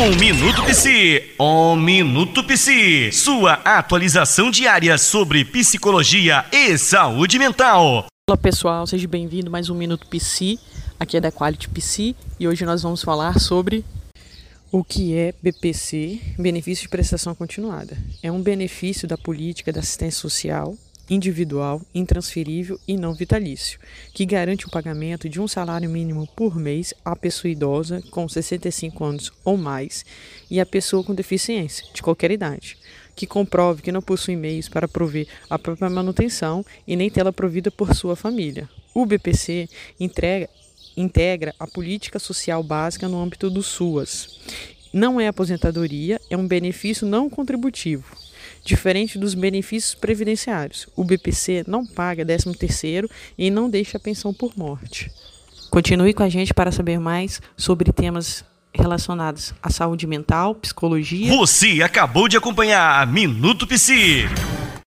Um Minuto Psi, um Minuto Psi, sua atualização diária sobre psicologia e saúde mental. Olá pessoal, seja bem-vindo mais um Minuto Psi, aqui é da Quality Psi e hoje nós vamos falar sobre o que é BPC, benefício de prestação continuada. É um benefício da política da assistência social individual, intransferível e não vitalício, que garante o pagamento de um salário mínimo por mês à pessoa idosa com 65 anos ou mais e à pessoa com deficiência, de qualquer idade, que comprove que não possui meios para prover a própria manutenção e nem tê-la provida por sua família. O BPC entrega, integra a política social básica no âmbito do SUAS. Não é aposentadoria, é um benefício não contributivo Diferente dos benefícios previdenciários, o BPC não paga 13º e não deixa pensão por morte. Continue com a gente para saber mais sobre temas relacionados à saúde mental, psicologia. Você acabou de acompanhar Minuto Psi.